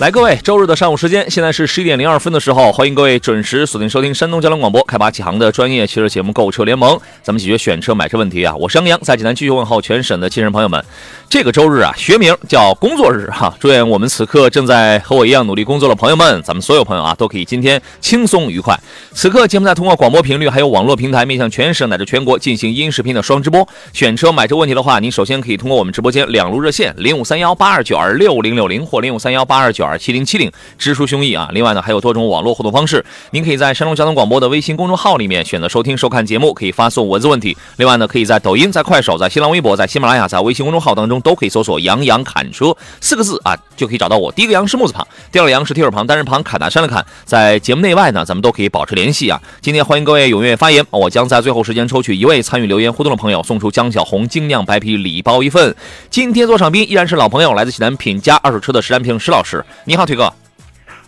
来，各位，周日的上午时间，现在是十一点零二分的时候，欢迎各位准时锁定收听山东交通广播开发启航的专业汽车节目《购车联盟》，咱们解决选车买车问题啊！我是杨洋，在济南继续问候全省的亲人朋友们。这个周日啊，学名叫工作日哈，祝愿我们此刻正在和我一样努力工作的朋友们，咱们所有朋友啊，都可以今天轻松愉快。此刻节目在通过广播频率还有网络平台，面向全省乃至全国进行音视频的双直播。选车买车问题的话，您首先可以通过我们直播间两路热线零五三幺八二九二六零六零或零五三幺八二九二七零七零。直抒胸臆啊！另外呢，还有多种网络互动方式，您可以在山东交通广播的微信公众号里面选择收听收看节目，可以发送文字问题。另外呢，可以在抖音、在快手、在新浪微博、在喜马拉雅、在微信公众号当中都可以搜索“杨洋侃车”四个字啊，就可以找到我。第一个“杨”是木字旁，第二个“杨”是提手旁，单人旁，侃大山的侃。在节目内外呢，咱们都可以保持联系啊。今天欢迎各位踊跃发言，我将在最后时间抽取一位参与留言互动的朋友，送出江小红精酿白啤礼包一份。今天做场宾依然是老朋友，来自济南品家二手车的石占平石老师，你好，腿哥。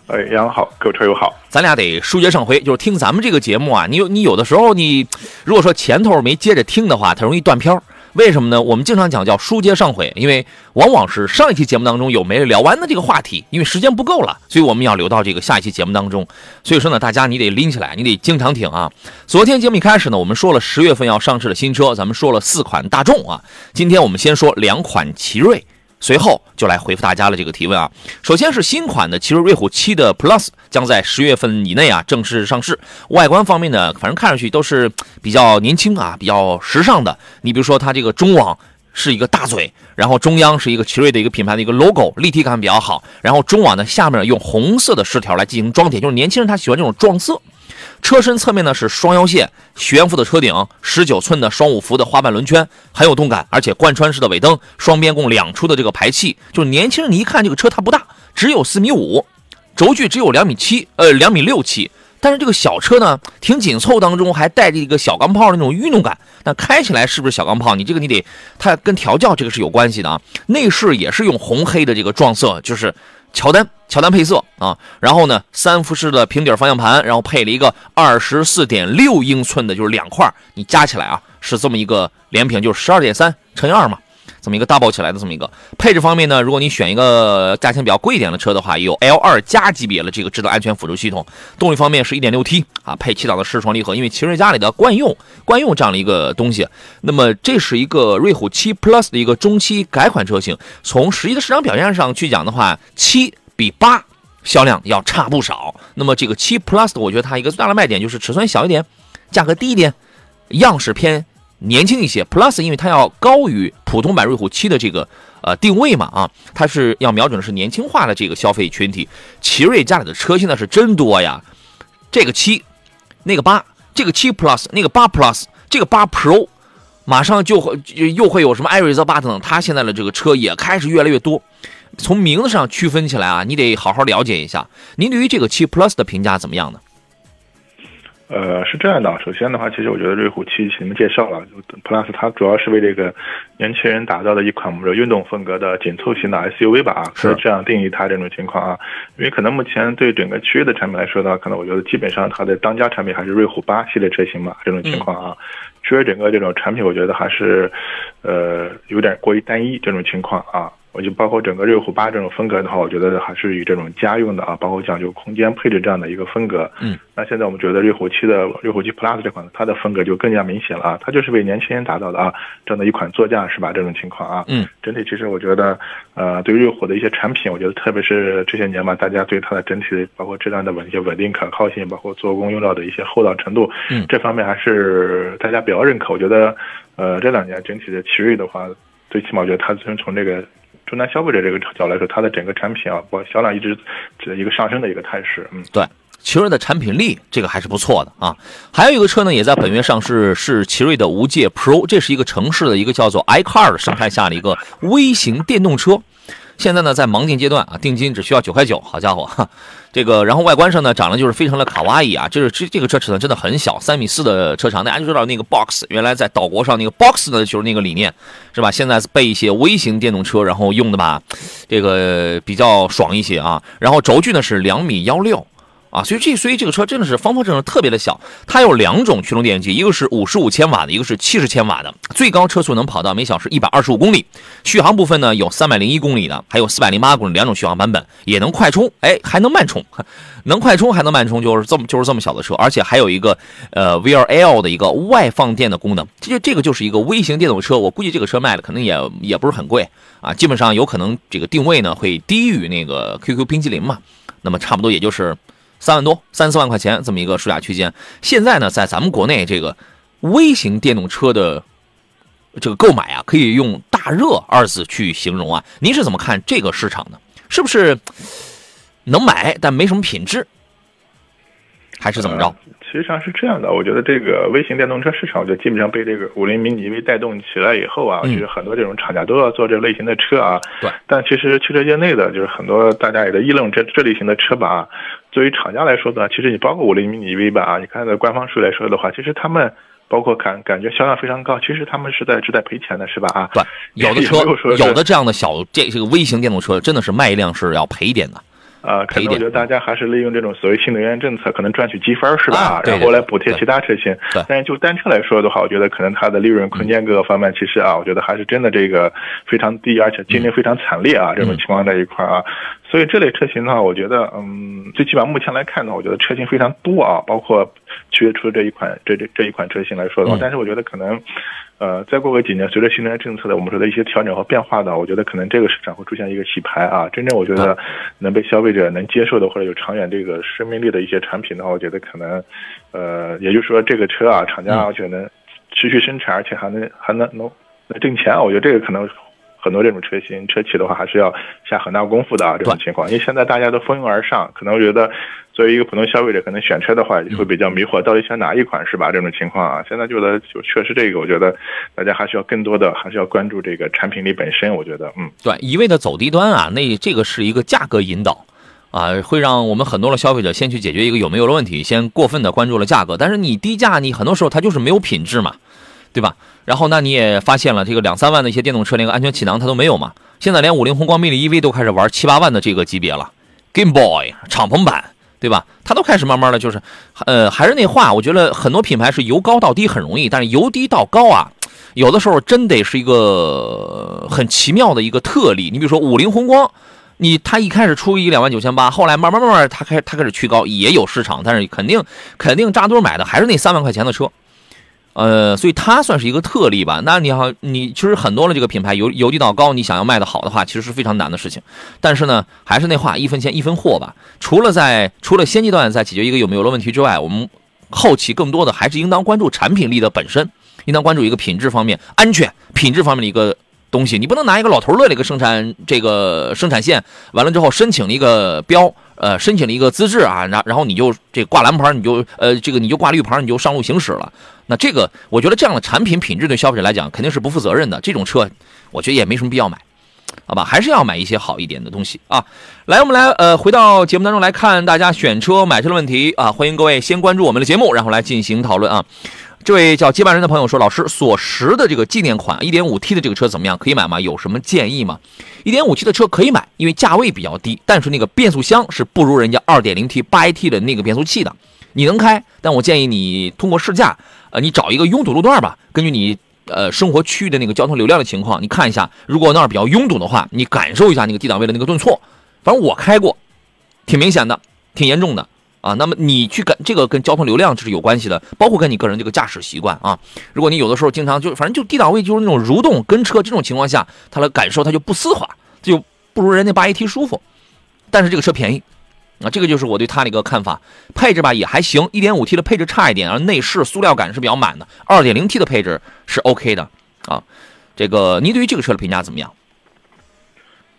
哎，杨好，各位车友好，咱俩得书接上回，就是听咱们这个节目啊，你有你有的时候你如果说前头没接着听的话，它容易断片儿。为什么呢？我们经常讲叫书接上回，因为往往是上一期节目当中有没聊完的这个话题，因为时间不够了，所以我们要留到这个下一期节目当中。所以说呢，大家你得拎起来，你得经常听啊。昨天节目一开始呢，我们说了十月份要上市的新车，咱们说了四款大众啊，今天我们先说两款奇瑞。随后就来回复大家的这个提问啊。首先是新款的奇瑞瑞虎7的 Plus 将在十月份以内啊正式上市。外观方面呢，反正看上去都是比较年轻啊，比较时尚的。你比如说它这个中网是一个大嘴，然后中央是一个奇瑞的一个品牌的一个 logo，立体感比较好。然后中网的下面用红色的饰条来进行装点，就是年轻人他喜欢这种撞色。车身侧面呢是双腰线悬浮的车顶，十九寸的双五幅的花瓣轮圈，很有动感，而且贯穿式的尾灯，双边共两出的这个排气，就是年轻人你一看这个车它不大，只有四米五，轴距只有两米七，呃两米六七，但是这个小车呢挺紧凑，当中还带着一个小钢炮的那种运动感，那开起来是不是小钢炮？你这个你得它跟调教这个是有关系的啊。内饰也是用红黑的这个撞色，就是乔丹。乔丹配色啊，然后呢，三幅式的平底方向盘，然后配了一个二十四点六英寸的，就是两块，你加起来啊，是这么一个连屏，就是十二点三乘以二嘛，这么一个 double 起来的这么一个配置方面呢，如果你选一个价钱比较贵一点的车的话，有 L 二加级别的这个智能安全辅助系统，动力方面是一点六 T 啊，配七档的湿双离合，因为奇瑞家里的惯用惯用这样的一个东西。那么这是一个瑞虎七 Plus 的一个中期改款车型，从实际的市场表现上去讲的话，七。比八销量要差不少。那么这个七 Plus，我觉得它一个最大的卖点就是尺寸小一点，价格低一点，样式偏年轻一些。Plus 因为它要高于普通版瑞虎七的这个呃定位嘛啊，它是要瞄准的是年轻化的这个消费群体。奇瑞家里的车现在是真多呀，这个七，那个八，这个七 Plus，那个八 Plus，这个八 Pro，马上就会又会有什么艾瑞泽八等等，它现在的这个车也开始越来越多。从名字上区分起来啊，你得好好了解一下。您对于这个七 Plus 的评价怎么样呢？呃，是这样的，首先的话，其实我觉得瑞虎七前面介绍了，Plus 它主要是为这个年轻人打造的一款我们说运动风格的紧凑型的 SUV 吧啊，是这样定义它这种情况啊。因为可能目前对整个区域的产品来说呢，可能我觉得基本上它的当家产品还是瑞虎八系列车型嘛，这种情况啊。其实整个这种产品，我觉得还是呃有点过于单一这种情况啊。我就包括整个瑞虎八这种风格的话，我觉得还是以这种家用的啊，包括讲究空间配置这样的一个风格。嗯，那现在我们觉得瑞虎七的瑞虎七 Plus 这款，它的风格就更加明显了啊，它就是为年轻人打造的啊，这样的一款座驾是吧？这种情况啊，嗯，整体其实我觉得，呃，对于瑞虎的一些产品，我觉得特别是这些年嘛，大家对它的整体的包括质量的稳一些稳定可靠性，包括做工用料的一些厚道程度，嗯，这方面还是大家比较认可。我觉得，呃，这两年整体的奇瑞的话，最起码我觉得它从从这个。从南消费者这个角度来说，它的整个产品啊，包销量一直是一个上升的一个态势。嗯，对，奇瑞的产品力这个还是不错的啊。还有一个车呢，也在本月上市，是奇瑞的无界 Pro，这是一个城市的一个叫做 iCar 的生态下的一个微型电动车。现在呢在盲定阶段啊，定金只需要九块九，好家伙，这个然后外观上呢长得就是非常的卡哇伊啊，就是这这个车尺寸真的很小，三米四的车长，大家就知道那个 Box 原来在岛国上那个 Box 呢就是那个理念，是吧？现在被一些微型电动车然后用的吧，这个比较爽一些啊，然后轴距呢是两米幺六。啊，所以这所以这个车真的是方方正正，特别的小。它有两种驱动电机，一个是五十五千瓦的，一个是七十千瓦的，最高车速能跑到每小时一百二十五公里。续航部分呢，有三百零一公里的，还有四百零八公里两种续航版本，也能快充，哎，还能慢充，能快充还能慢充，就是这么就是这么小的车，而且还有一个呃 VRL 的一个外放电的功能。这这个就是一个微型电动车，我估计这个车卖的可能也也不是很贵啊，基本上有可能这个定位呢会低于那个 QQ 冰淇淋嘛，那么差不多也就是。三万多，三四万块钱这么一个售价区间。现在呢，在咱们国内这个微型电动车的这个购买啊，可以用“大热”二字去形容啊。您是怎么看这个市场呢？是不是能买，但没什么品质，还是怎么着？实际上是这样的，我觉得这个微型电动车市场，就基本上被这个五菱迷你 EV 带动起来以后啊，其实很多这种厂家都要做这类型的车啊。对。但其实汽车业内的，就是很多大家也在议论这这类型的车吧。作为厂家来说的话，其实你包括五菱迷你 EV 吧啊，你看的官方数据来说的话，其实他们包括感感觉销量非常高，其实他们是在是在赔钱的，是吧啊？对。有的车有的这样的小这这个微型电动车，真的是卖一辆是要赔一点的。啊，可能我觉得大家还是利用这种所谓新能源政策，可能赚取积分是吧？然后来补贴其他车型。但是就单车来说的话，我觉得可能它的利润空间各个方面，其实啊，我觉得还是真的这个非常低，而且竞争非常惨烈啊，这种情况在一块啊。所以这类车型的话，我觉得，嗯，最起码目前来看呢，我觉得车型非常多啊，包括缺出这一款这这这一款车型来说的话，但是我觉得可能。呃，再过个几年，随着新能源政策的我们说的一些调整和变化的，我觉得可能这个市场会出现一个洗牌啊。真正我觉得能被消费者能接受的或者有长远这个生命力的一些产品的话，我觉得可能，呃，也就是说这个车啊，厂家而且能持续生产，而且还能还能能能挣钱。我觉得这个可能很多这种车型车企的话，还是要下很大功夫的啊。这种情况，因为现在大家都蜂拥而上，可能我觉得。作为一个普通消费者，可能选车的话就会比较迷惑，到底选哪一款是吧？这种情况啊，现在觉得就确实这个，我觉得大家还需要更多的，还是要关注这个产品力本身。我觉得，嗯，对，一味的走低端啊，那这个是一个价格引导啊，会让我们很多的消费者先去解决一个有没有的问题，先过分的关注了价格。但是你低价，你很多时候它就是没有品质嘛，对吧？然后那你也发现了，这个两三万的一些电动车，连个安全气囊它都没有嘛。现在连五菱宏光 mini EV 都开始玩七八万的这个级别了，Game Boy 敞篷版。对吧？它都开始慢慢的就是，呃，还是那话，我觉得很多品牌是由高到低很容易，但是由低到高啊，有的时候真得是一个很奇妙的一个特例。你比如说五菱宏光，你它一开始出一两万九千八，后来慢慢慢慢它开它开始趋高，也有市场，但是肯定肯定扎堆买的还是那三万块钱的车。呃，所以它算是一个特例吧。那你好，你其实很多的这个品牌由由低到高，你想要卖的好的话，其实是非常难的事情。但是呢，还是那话，一分钱一分货吧。除了在除了现阶段在解决一个有没有的问题之外，我们后期更多的还是应当关注产品力的本身，应当关注一个品质方面、安全品质方面的一个。东西你不能拿一个老头乐的一个生产这个生产线完了之后申请了一个标，呃，申请了一个资质啊，然然后你就这挂蓝牌，你就呃这个你就挂绿牌，你就上路行驶了。那这个我觉得这样的产品品质对消费者来讲肯定是不负责任的。这种车我觉得也没什么必要买，好吧？还是要买一些好一点的东西啊。来，我们来呃回到节目当中来看大家选车买车的问题啊，欢迎各位先关注我们的节目，然后来进行讨论啊。这位叫接班人的朋友说：“老师，索十的这个纪念款 1.5T 的这个车怎么样？可以买吗？有什么建议吗？1.5T 的车可以买，因为价位比较低，但是那个变速箱是不如人家 2.0T 8AT 的那个变速器的。你能开，但我建议你通过试驾，呃，你找一个拥堵路段吧，根据你呃生活区域的那个交通流量的情况，你看一下，如果那儿比较拥堵的话，你感受一下那个低档位的那个顿挫。反正我开过，挺明显的，挺严重的。”啊，那么你去跟这个跟交通流量这是有关系的，包括跟你个人这个驾驶习惯啊。如果你有的时候经常就反正就低档位就是那种蠕动跟车这种情况下，它的感受它就不丝滑，就不如人家八 AT 舒服。但是这个车便宜啊，这个就是我对它的一个看法。配置吧也还行，1.5T 的配置差一点，而内饰塑料感是比较满的。2.0T 的配置是 OK 的啊。这个您对于这个车的评价怎么样？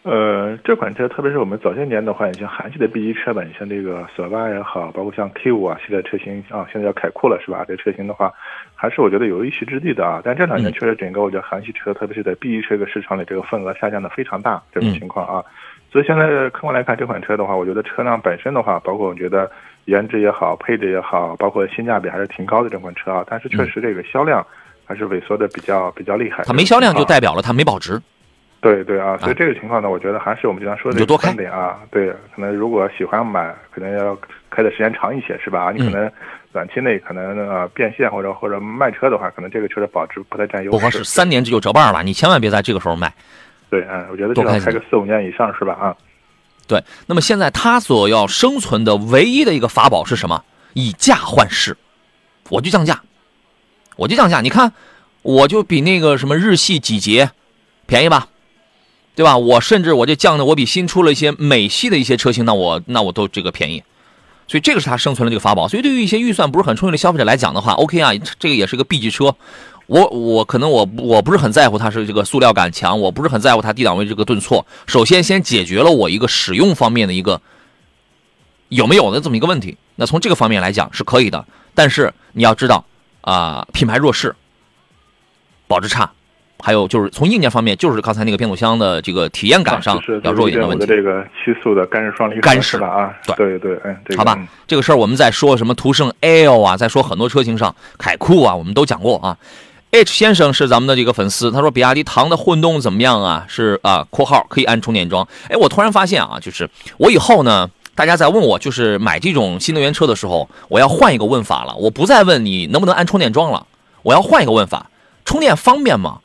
呃，呃，这款车特别是我们早些年的话，你像韩系的 B 级车吧，你像这个索八也好，包括像 K 五啊系列车型啊，现在叫凯酷了是吧？这车型的话，还是我觉得有一席之地的啊。但这两年确实整个我觉得韩系车，特别是在 B 级车个市场里，这个份额下降的非常大这种情况啊。所以现在客观来看，这款车的话，我觉得车辆本身的话，包括我觉得颜值也好，配置也好，包括性价比还是挺高的这款车啊。但是确实这个销量还是萎缩的比较比较厉害。它没销量就代表了它没保值。对对啊，所以这个情况呢，我觉得还是我们经常说的观点啊。对，可能如果喜欢买，可能要开的时间长一些，是吧？你可能短期内可能呃变现或者或者卖车的话，可能这个车的保值不太占优势。不合适，三年就折半了，你千万别在这个时候卖。对，嗯，我觉得至少开个四五年以上，是吧？啊，对。那么现在它所要生存的唯一的一个法宝是什么？以价换市，我就降价，我就降价。你看，我就比那个什么日系几节便宜吧？对吧？我甚至我这降的，我比新出了一些美系的一些车型，那我那我都这个便宜，所以这个是它生存的这个法宝。所以对于一些预算不是很充裕的消费者来讲的话，OK 啊，这个也是个 B 级车。我我可能我我不是很在乎它是这个塑料感强，我不是很在乎它低档位这个顿挫。首先先解决了我一个使用方面的一个有没有的这么一个问题。那从这个方面来讲是可以的，但是你要知道啊，品牌弱势，保值差。还有就是从硬件方面，就是刚才那个变速箱的这个体验感上要弱一点的问题。这个七速的干式双离合干式了啊，对对对，嗯，好吧，这个事儿我们在说什么途胜 L 啊，在说很多车型上，凯酷啊，我们都讲过啊。H 先生是咱们的这个粉丝，他说比亚迪唐的混动怎么样啊？是啊，括号可以安充电桩。哎，我突然发现啊，就是我以后呢，大家在问我就是买这种新能源车的时候，我要换一个问法了，我不再问你能不能安充电桩了，我要换一个问法，充电方便吗？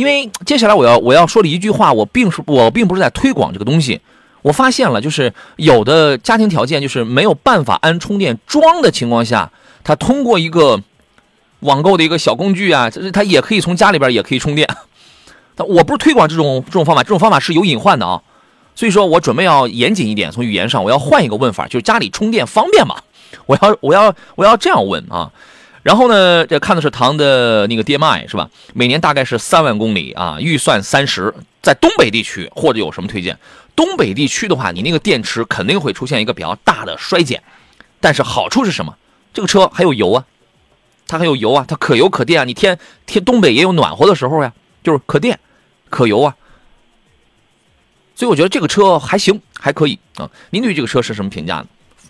因为接下来我要我要说的一句话，我并是我并不是在推广这个东西。我发现了，就是有的家庭条件就是没有办法安充电桩的情况下，他通过一个网购的一个小工具啊，他也可以从家里边也可以充电。但我不是推广这种这种方法，这种方法是有隐患的啊。所以说我准备要严谨一点，从语言上我要换一个问法，就是家里充电方便吗？我要我要我要这样问啊。然后呢，这看的是唐的那个 DMI 是吧？每年大概是三万公里啊，预算三十，在东北地区或者有什么推荐？东北地区的话，你那个电池肯定会出现一个比较大的衰减，但是好处是什么？这个车还有油啊，它还有油啊，它可油可电啊。你天天东北也有暖和的时候呀，就是可电可油啊。所以我觉得这个车还行，还可以啊。您对这个车是什么评价呢？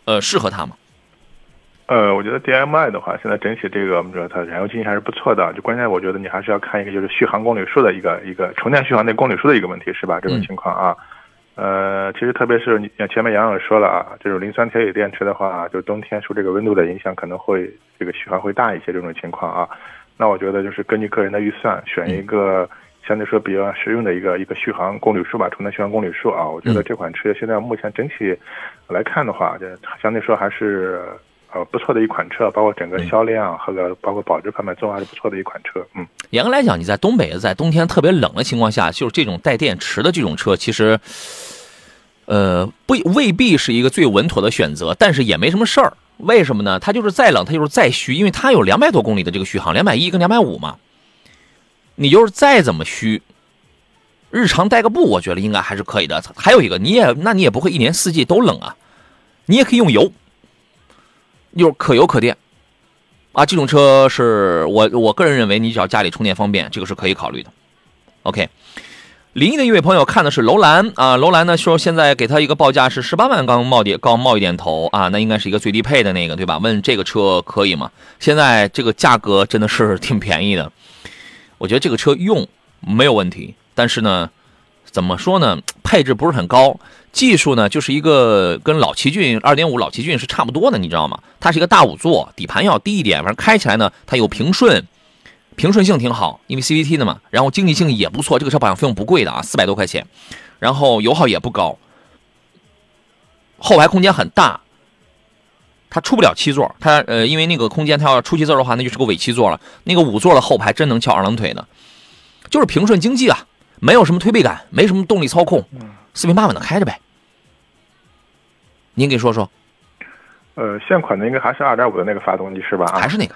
呃，适合它吗？呃，我觉得 DMI 的话，现在整体这个我们说它燃油经济还是不错的。就关键，我觉得你还是要看一个就是续航公里数的一个一个充电续航那公里数的一个问题，是吧？这种情况啊，呃，其实特别是你像前面杨总说了啊，这种磷酸铁锂电池的话，就冬天受这个温度的影响，可能会这个续航会大一些这种情况啊。那我觉得就是根据个人的预算，选一个相对说比较实用的一个一个续航公里数吧，充电续航公里数啊。我觉得这款车现在目前整体来看的话，就相对说还是。呃，不错的一款车，包括整个销量和个包括保值方面，都还是不错的一款车。嗯，严格来讲，你在东北，在冬天特别冷的情况下，就是这种带电池的这种车，其实，呃，不未必是一个最稳妥的选择，但是也没什么事儿。为什么呢？它就是再冷，它就是再虚，因为它有两百多公里的这个续航，两百一跟两百五嘛。你就是再怎么虚，日常代个步，我觉得应该还是可以的。还有一个，你也那你也不会一年四季都冷啊，你也可以用油。又可油可电，啊，这种车是我我个人认为，你只要家里充电方便，这个是可以考虑的。OK，临沂的一位朋友看的是楼兰啊，楼兰呢说现在给他一个报价是十八万，刚冒点刚冒一点头啊，那应该是一个最低配的那个对吧？问这个车可以吗？现在这个价格真的是挺便宜的，我觉得这个车用没有问题，但是呢，怎么说呢？配置不是很高。技术呢，就是一个跟老奇骏二点五老奇骏是差不多的，你知道吗？它是一个大五座，底盘要低一点，反正开起来呢，它有平顺，平顺性挺好，因为 CVT 的嘛。然后经济性也不错，这个车保养费用不贵的啊，四百多块钱。然后油耗也不高，后排空间很大，它出不了七座，它呃，因为那个空间它要出七座的话，那就是个尾七座了。那个五座的后排真能翘二郎腿的，就是平顺经济啊，没有什么推背感，没什么动力操控。四平八稳的开着呗，您给说说。呃，现款的应该还是二点五的那个发动机是吧？还是那个。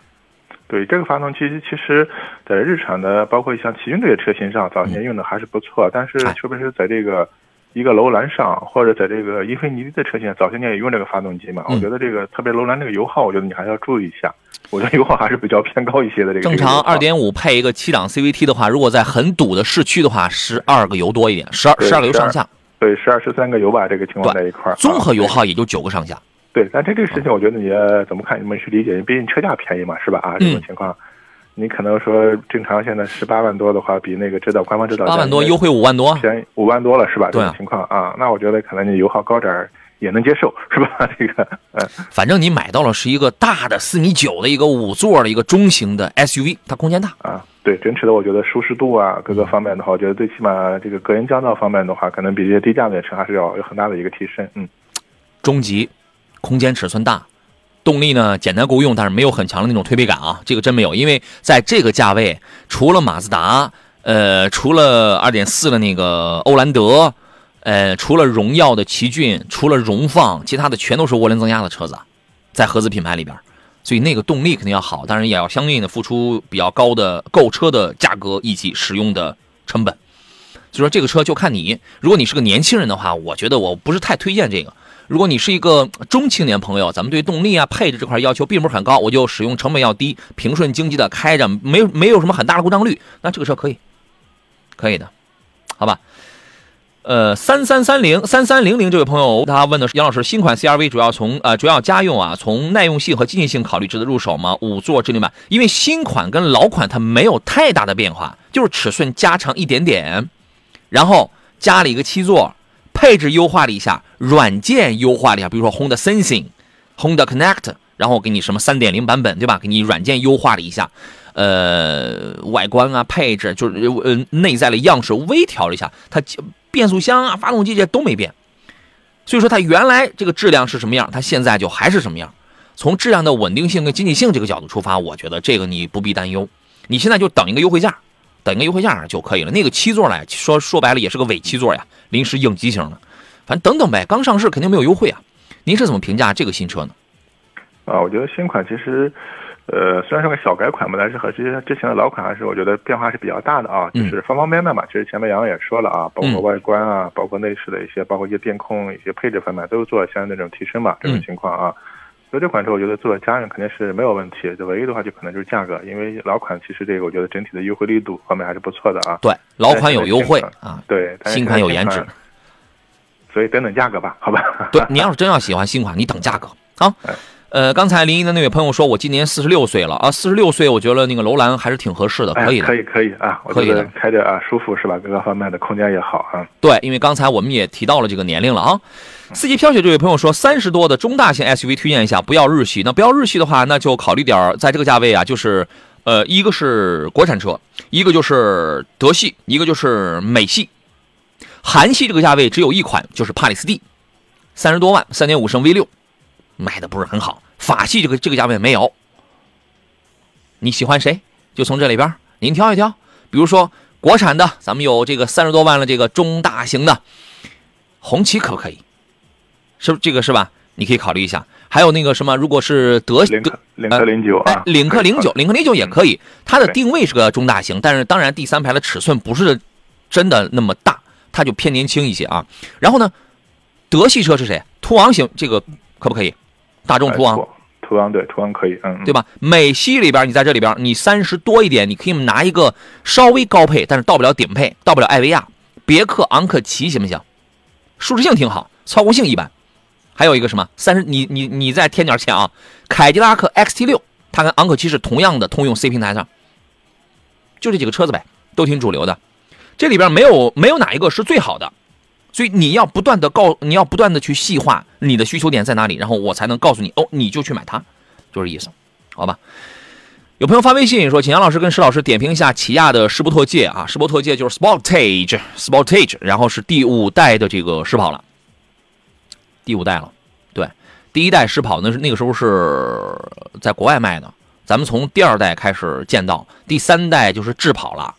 对这个发动机，其实在日产的，包括像奇骏这些车型上，早年用的还是不错。但是，特别是在这个一个楼兰上，或者在这个英菲尼迪的车型，早些年也用这个发动机嘛。我觉得这个特别楼兰这个油耗，我觉得你还是要注意一下。我觉得油耗还是比较偏高一些的。这个正常二点五配一个七档 CVT 的话，如果在很堵的市区的话，十二个油多一点，十二十二个油上下。对，十二十三个油吧，这个情况在一块儿。综合油耗也就九个上下。对，但这这个事情，我觉得你怎么看？你们去理解，毕竟车价便宜嘛，是吧？啊，这种情况，你可能说正常现在十八万多的话，比那个指导官方指导八万多优惠五万多，便宜五万多了，是吧？这种情况啊，那我觉得可能你油耗高点儿也能接受，是吧？这个，嗯，反正你买到了是一个大的四米九的一个五座的一个中型的 SUV，它空间大啊。对，整体的我觉得舒适度啊，各个方面的话，我觉得最起码这个隔音降噪方面的话，可能比这些低价的车还是要有很大的一个提升。嗯，中级。空间尺寸大，动力呢简单够用，但是没有很强的那种推背感啊，这个真没有。因为在这个价位，除了马自达，呃，除了2.4的那个欧蓝德，呃，除了荣耀的奇骏，除了荣放，其他的全都是涡轮增压的车子，在合资品牌里边，所以那个动力肯定要好，当然也要相应的付出比较高的购车的价格以及使用的成本。所以说这个车就看你，如果你是个年轻人的话，我觉得我不是太推荐这个。如果你是一个中青年朋友，咱们对动力啊、配置这块要求并不是很高，我就使用成本要低、平顺经济的开着，没有没有什么很大的故障率，那这个车可以，可以的，好吧？呃，三三三零三三零零这位朋友他问的是杨老师，新款 CRV 主要从呃主要家用啊，从耐用性和经济性考虑值得入手吗？五座智能版，因为新款跟老款它没有太大的变化，就是尺寸加长一点点，然后加了一个七座。配置优化了一下，软件优化了一下，比如说 Honda Sensing、Honda Connect，然后给你什么三点零版本，对吧？给你软件优化了一下，呃，外观啊，配置就是呃内在的样式微调了一下，它变速箱啊、发动机这些都没变，所以说它原来这个质量是什么样，它现在就还是什么样。从质量的稳定性跟经济性这个角度出发，我觉得这个你不必担忧，你现在就等一个优惠价。等一个优惠价就可以了。那个七座呢，说说白了也是个伪七座呀，临时应急型的。反正等等呗，刚上市肯定没有优惠啊。您是怎么评价这个新车呢？啊，我觉得新款其实，呃，虽然是个小改款吧，但是和之前之前的老款还是我觉得变化是比较大的啊。就是方方面面嘛，其实前面杨洋也说了啊，包括外观啊，包括内饰的一些，包括一些电控、一些配置方面，都做了相应的这种提升嘛。这种情况啊。所以这款车我觉得作为家用肯定是没有问题，就唯一的话就可能就是价格，因为老款其实这个我觉得整体的优惠力度方面还是不错的啊。对，老款有优惠啊，对，新款有颜值，所以等等价格吧，好吧。对你要是真要喜欢新款，你等价格 啊。呃，刚才临沂的那位朋友说，我今年四十六岁了啊，四十六岁，我觉得那个楼兰还是挺合适的，可以的，可以可以啊，可以的，开着啊舒服是吧？各个方面的空间也好啊。对，因为刚才我们也提到了这个年龄了啊。四季飘雪这位朋友说，三十多的中大型 SUV 推荐一下，不要日系。那不要日系的话，那就考虑点在这个价位啊，就是呃，一个是国产车，一个就是德系，一个就是美系。韩系这个价位只有一款，就是帕里斯蒂，三十多万，三点五升 V 六，卖的不是很好。法系这个这个价位没有，你喜欢谁？就从这里边您挑一挑。比如说国产的，咱们有这个三十多万的这个中大型的红旗，可不可以？是不这个是吧？你可以考虑一下。还有那个什么，如果是德领克领克零九啊，领克零九，领克零九也可以。它的定位是个中大型，但是当然第三排的尺寸不是真的那么大，它就偏年轻一些啊。然后呢，德系车是谁？途昂型这个可不可以？大众途昂。途昂对，途昂可以，嗯，对吧？美系里边，你在这里边，你三十多一点，你可以拿一个稍微高配，但是到不了顶配，到不了艾维亚，别克昂克旗行不行？舒适性挺好，操控性一般。还有一个什么？三十，你你你再添点钱啊！凯迪拉克 XT 六，它跟昂克旗是同样的通用 C 平台上，就这几个车子呗，都挺主流的。这里边没有没有哪一个是最好的。所以你要不断的告，你要不断的去细化你的需求点在哪里，然后我才能告诉你哦，你就去买它，就是意思，好吧？有朋友发微信说，请杨老师跟石老师点评一下起亚的施伯特界啊，施伯特界就是 Sportage，Sportage，然后是第五代的这个狮跑了，第五代了，对，第一代狮跑那是那个时候是在国外卖的，咱们从第二代开始见到，第三代就是智跑了。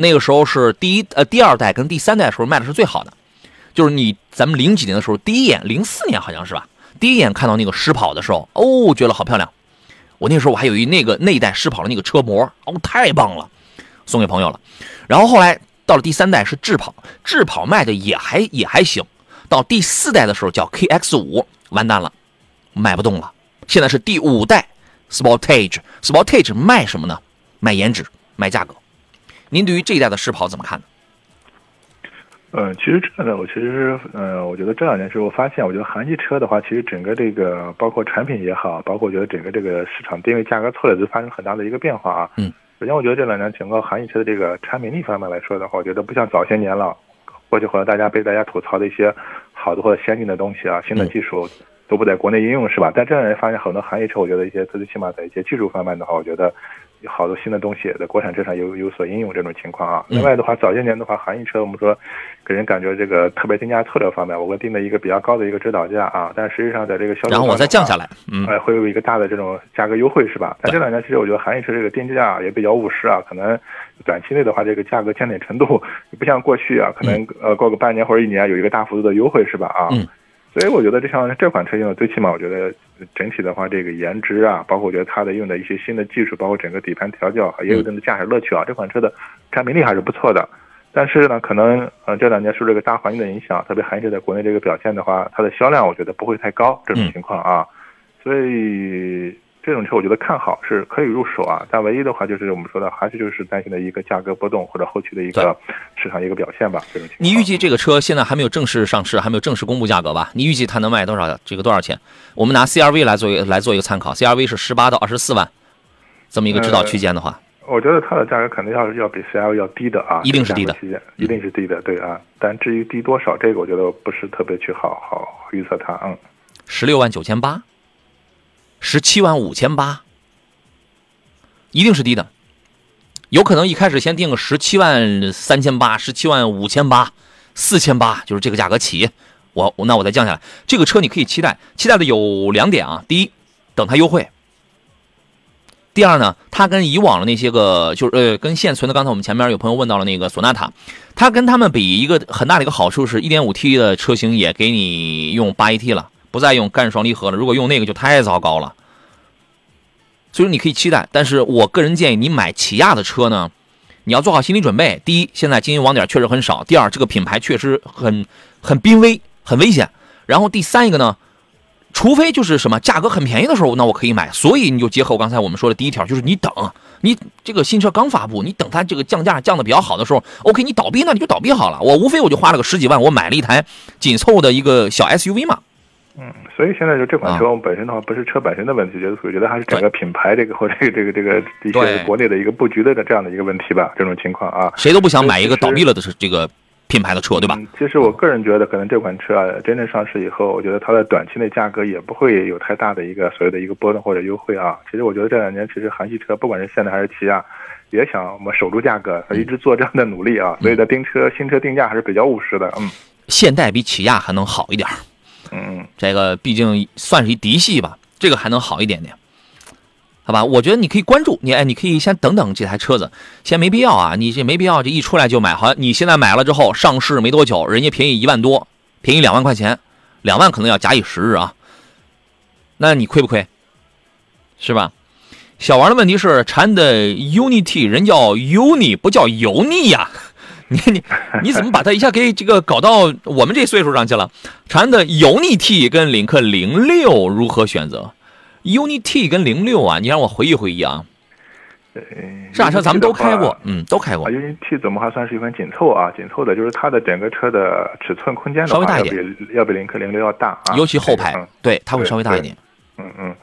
那个时候是第一呃第二代跟第三代的时候卖的是最好的，就是你咱们零几年的时候第一眼零四年好像是吧，第一眼看到那个狮跑的时候，哦，觉得好漂亮，我那时候我还有一那个那一代狮跑的那个车模，哦，太棒了，送给朋友了。然后后来到了第三代是智跑，智跑卖的也还也还行。到第四代的时候叫 KX 五，完蛋了，卖不动了。现在是第五代 Sportage，Sportage 卖什么呢？卖颜值，卖价格。您对于这一代的狮跑怎么看呢？嗯，其实这个呢，我其实，嗯，我觉得这两年之后发现，我觉得韩系车的话，其实整个这个包括产品也好，包括我觉得整个这个市场定位、价格策略都发生很大的一个变化啊。嗯。首先，我觉得这两年整个韩系车的这个产品力方面来说的话，我觉得不像早些年了，过去好像大家被大家吐槽的一些好的或者先进的东西啊，新的技术都不在国内应用，是吧？但这两年发现很多韩系车，我觉得一些最起码在一些技术方面的话，我觉得。有好多新的东西在国产车上有有所应用这种情况啊。另外的话，早些年的话，韩系车我们说给人感觉这个特别定价策略方面，我们定的一个比较高的一个指导价啊，但实际上在这个销售然后我再降下来，嗯，会有一个大的这种价格优惠是吧？但这两年其实我觉得韩系车这个定价也比较务实啊，可能短期内的话，这个价格降点程度不像过去啊，可能呃过个半年或者一年有一个大幅度的优惠是吧？啊。所以我觉得，这像这款车用的，最起码我觉得整体的话，这个颜值啊，包括我觉得它的用的一些新的技术，包括整个底盘调教，也有一定的驾驶乐趣啊。这款车的产品力还是不错的。但是呢，可能呃这两年受这个大环境的影响，特别韩系在国内这个表现的话，它的销量我觉得不会太高这种情况啊。所以。这种车我觉得看好是可以入手啊，但唯一的话就是我们说的还是就是担心的一个价格波动或者后期的一个市场一个表现吧。这种情况。你预计这个车现在还没有正式上市，还没有正式公布价格吧？你预计它能卖多少？这个多少钱？我们拿 CRV 来做一个来做一个参考，CRV 是十八到二十四万，这么一个指导区间的话，我觉得它的价格肯定要要比 CRV 要低的啊，一定是低的，一定是低的，对啊。但至于低多少，这个我觉得不是特别去好好预测它，嗯。十六万九千八。十七万五千八，一定是低的，有可能一开始先定个十七万三千八、十七万五千八、四千八，就是这个价格起。我那我再降下来，这个车你可以期待，期待的有两点啊。第一，等它优惠；第二呢，它跟以往的那些个，就是呃，跟现存的，刚才我们前面有朋友问到了那个索纳塔，它跟他们比，一个很大的一个好处是，一点五 T 的车型也给你用八 AT 了。不再用干式双离合了，如果用那个就太糟糕了。所以说你可以期待，但是我个人建议你买起亚的车呢，你要做好心理准备。第一，现在经营网点确实很少；第二，这个品牌确实很很濒危、很危险。然后第三一个呢，除非就是什么价格很便宜的时候，那我可以买。所以你就结合我刚才我们说的第一条，就是你等，你这个新车刚发布，你等它这个降价降的比较好的时候，OK，你倒闭那你就倒闭好了。我无非我就花了个十几万，我买了一台紧凑的一个小 SUV 嘛。嗯，所以现在就这款车，我们本身的话不是车本身的问题，觉得我觉得还是整个品牌这个或者 这个这个一些国内的一个布局的这样的一个问题吧。这种情况啊，谁都不想买一个倒闭了的是这个品牌的车，对吧？其实我个人觉得，可能这款车啊真正上市以后，我觉得它的短期内价格也不会有太大的一个所谓的一个波动或者优惠啊。其实我觉得这两年，其实韩系车不管是现代还是起亚，也想我们守住价格，一直做这样的努力啊。所以的订车新车定价还是比较务实的。嗯，现代比起亚还能好一点。嗯，这个毕竟算是一嫡系吧，这个还能好一点点，好吧？我觉得你可以关注你，哎，你可以先等等这台车子，先没必要啊，你这没必要，这一出来就买，好你现在买了之后上市没多久，人家便宜一万多，便宜两万块钱，两万可能要假以时日啊，那你亏不亏？是吧？小王的问题是，禅的 Unity 人叫 Uni 不叫油腻呀？你你你怎么把它一下给这个搞到我们这岁数上去了？长安的 UNI T 跟领克零六如何选择？UNI T 跟零六啊，你让我回忆回忆啊。这俩车咱们都开过，嗯，都开过。UNI T 怎么还算是一款紧凑啊？紧凑的就是它的整个车的尺寸空间稍微大一点，要比领克零六要大啊，尤其后排，对，它会稍微大一点。嗯嗯。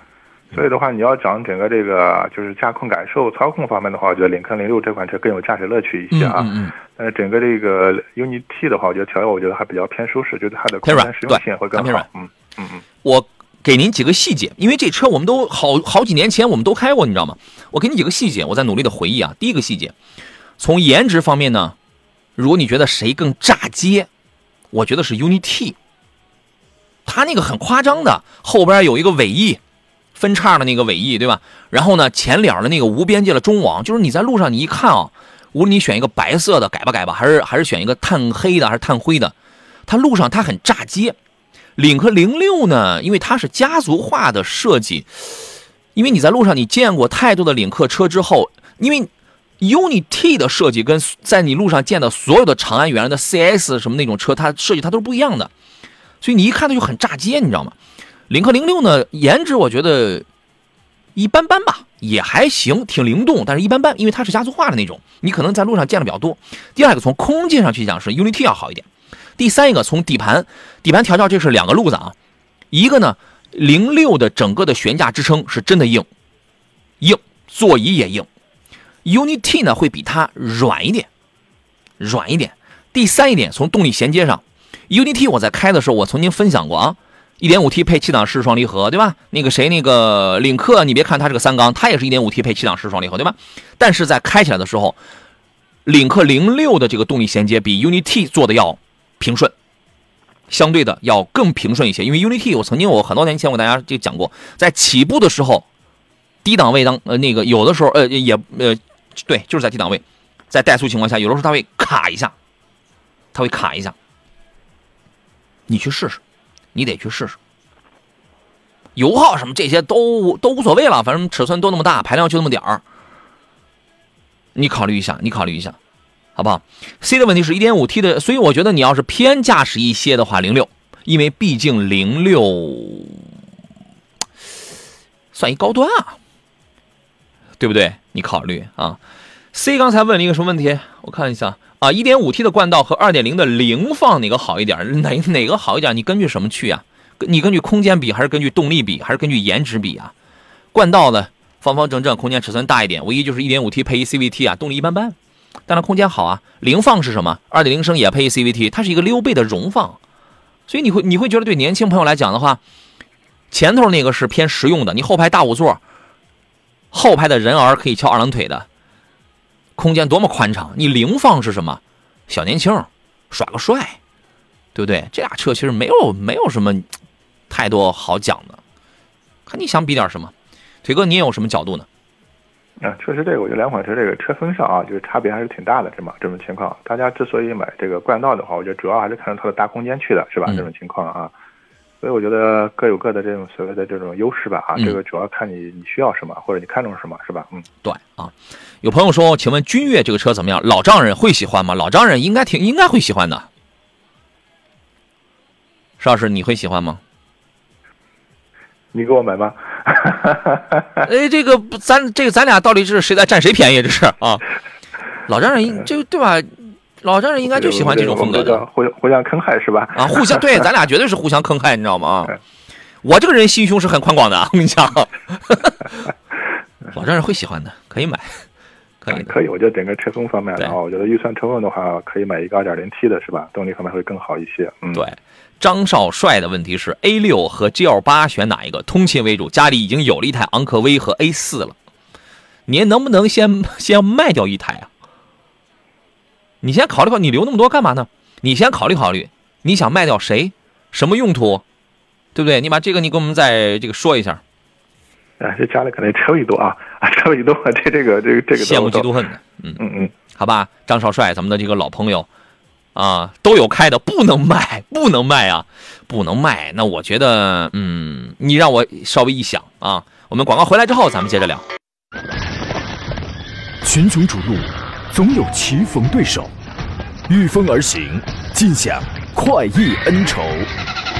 所以的话，你要讲整个这个就是驾控感受、操控方面的话，我觉得领克零六这款车更有驾驶乐趣一些啊。嗯嗯。但是整个这个 UNI T 的话，我觉得调教我觉得还比较偏舒适，就是它的空间实用性会更好。嗯嗯嗯。我给您几个细节，因为这车我们都好好几年前我们都开过，你知道吗？我给你几个细节，我在努力的回忆啊。第一个细节，从颜值方面呢，如果你觉得谁更炸街，我觉得是 UNI T。它那个很夸张的，后边有一个尾翼。分叉的那个尾翼，对吧？然后呢，前脸的那个无边界的中网，就是你在路上你一看啊，无论你选一个白色的改吧改吧，还是还是选一个碳黑的还是碳灰的，它路上它很炸街。领克零六呢，因为它是家族化的设计，因为你在路上你见过太多的领克车之后，因为 UNI-T 的设计跟在你路上见到所有的长安原来的 CS 什么那种车，它设计它都是不一样的，所以你一看它就很炸街，你知道吗？领克零六呢，颜值我觉得一般般吧，也还行，挺灵动，但是一般般，因为它是家族化的那种，你可能在路上见的比较多。第二个从空间上去讲是 UNI-T 要好一点。第三一个从底盘底盘调教，这是两个路子啊，一个呢。零六的整个的悬架支撑是真的硬，硬，座椅也硬。UNI-T 呢会比它软一点，软一点。第三一点，从动力衔接上，UNI-T 我在开的时候，我曾经分享过啊，1.5T 配七档湿式双离合，对吧？那个谁，那个领克，你别看它是个三缸，它也是一点五 T 配七档湿式双离合，对吧？但是在开起来的时候，领克零六的这个动力衔接比 UNI-T 做的要平顺。相对的要更平顺一些，因为 UNI-T 我曾经我很多年前我给大家就讲过，在起步的时候，低档位当呃那个有的时候呃也呃对就是在低档位，在怠速情况下，有的时候它会卡一下，它会卡一下。你去试试，你得去试试。油耗什么这些都都无所谓了，反正尺寸都那么大，排量就那么点儿，你考虑一下，你考虑一下。好不好？C 的问题是 1.5T 的，所以我觉得你要是偏驾驶一些的话，零六，因为毕竟零六算一高端啊，对不对？你考虑啊。C 刚才问了一个什么问题？我看一下啊，1.5T 的冠道和2.0的凌放哪个好一点？哪哪个好一点？你根据什么去啊？你根据空间比，还是根据动力比，还是根据颜值比啊？冠道呢，方方正正，空间尺寸大一点，唯一就是 1.5T 配一 CVT 啊，动力一般般。但它空间好啊，凌放是什么？二点零升也配一 CVT，它是一个溜背的荣放，所以你会你会觉得对年轻朋友来讲的话，前头那个是偏实用的，你后排大五座，后排的人儿可以翘二郎腿的，空间多么宽敞。你零放是什么？小年轻耍个帅，对不对？这俩车其实没有没有什么太多好讲的，看你想比点什么。腿哥，你有什么角度呢？啊，确实，这个我觉得两款车这个车风上啊，就是差别还是挺大的，这么这种情况。大家之所以买这个冠道的话，我觉得主要还是看着它的大空间去的，是吧？这种情况啊，所以我觉得各有各的这种所谓的这种优势吧啊，这个主要看你你需要什么，或者你看中什么，是吧？嗯，对啊。有朋友说，请问君越这个车怎么样？老丈人会喜欢吗？老丈人应该挺应该会喜欢的。邵老师，你会喜欢吗？你给我买吗？哎，这个不，咱这个咱俩到底是谁在占谁便宜？这是啊，老丈人就对吧？老丈人应该就喜欢这种风格的，互互相坑害是吧？啊，互相对，咱俩绝对是互相坑害，你知道吗？啊 我这个人心胸是很宽广的，我跟你讲，老丈人会喜欢的，可以买，可以可以。我觉得整个车风方面的话，我觉得预算充分的话，可以买一个二点零 T 的，是吧？动力方面会更好一些。嗯，对。张少帅的问题是 A 六和 G L 八选哪一个？通勤为主，家里已经有了一台昂科威和 A 四了，您能不能先先卖掉一台啊？你先考虑考虑，你留那么多干嘛呢？你先考虑考虑，你想卖掉谁？什么用途？对不对？你把这个你给我们再这个说一下。啊，这家里可能车位多啊，啊，车位多，这这个这个这个羡慕嫉妒恨的，嗯嗯嗯，好吧，张少帅，咱们的这个老朋友。啊，都有开的，不能卖，不能卖啊，不能卖。那我觉得，嗯，你让我稍微一想啊，我们广告回来之后，咱们接着聊。群雄逐鹿，总有棋逢对手，御风而行，尽享快意恩仇。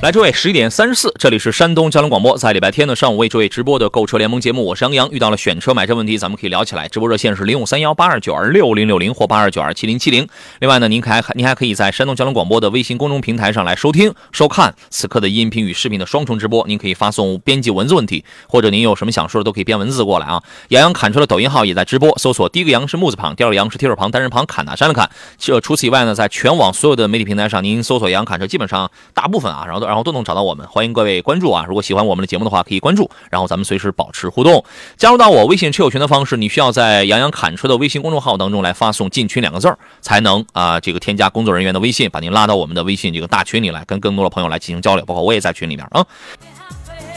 来，诸位，十一点三十四，这里是山东交通广播，在礼拜天的上午为诸位直播的购车联盟节目，我是杨洋。遇到了选车买车问题，咱们可以聊起来。直播热线是零五三幺八二九二六零六零或八二九二七零七零。另外呢，您还您还可以在山东交通广播的微信公众平台上来收听、收看此刻的音频与视频的双重直播。您可以发送编辑文字问题，或者您有什么想说的，都可以编文字过来啊。杨洋侃车的抖音号也在直播，搜索第一个杨是木字旁，第二个杨是提手旁，单人旁，侃大山的侃。这除此以外呢，在全网所有的媒体平台上，您搜索杨洋侃车，基本上大部分啊，然后都然后都能找到我们。欢迎各位关注啊！如果喜欢我们的节目的话，可以关注，然后咱们随时保持互动。加入到我微信车友群的方式，你需要在杨洋侃车的微信公众号当中来发送“进群”两个字儿，才能啊这个添加工作人员的微信，把您拉到我们的微信这个大群里来，跟更多的朋友来进行交流。包括我也在群里面啊。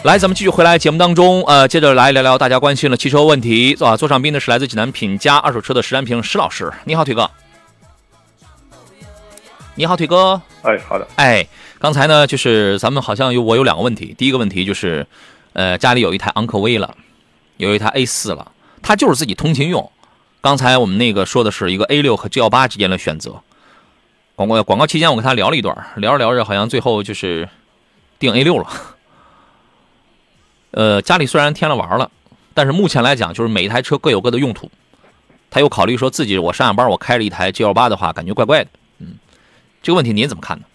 来，咱们继续回来节目当中，呃，接着来聊聊大家关心的汽车问题啊。座上宾的是来自济南品家二手车的石占平石老师，你好，腿哥。你好，腿哥。哎，好的。哎，刚才呢，就是咱们好像有我有两个问题。第一个问题就是，呃，家里有一台昂科威了，有一台 A 四了，它就是自己通勤用。刚才我们那个说的是一个 A 六和 G 幺八之间的选择。广告广告期间，我跟他聊了一段，聊着聊着，好像最后就是定 A 六了。呃，家里虽然添了娃了，但是目前来讲，就是每一台车各有各的用途。他又考虑说自己我上下班我开着一台 G 幺八的话，感觉怪怪的。嗯这个问题您怎么看呢？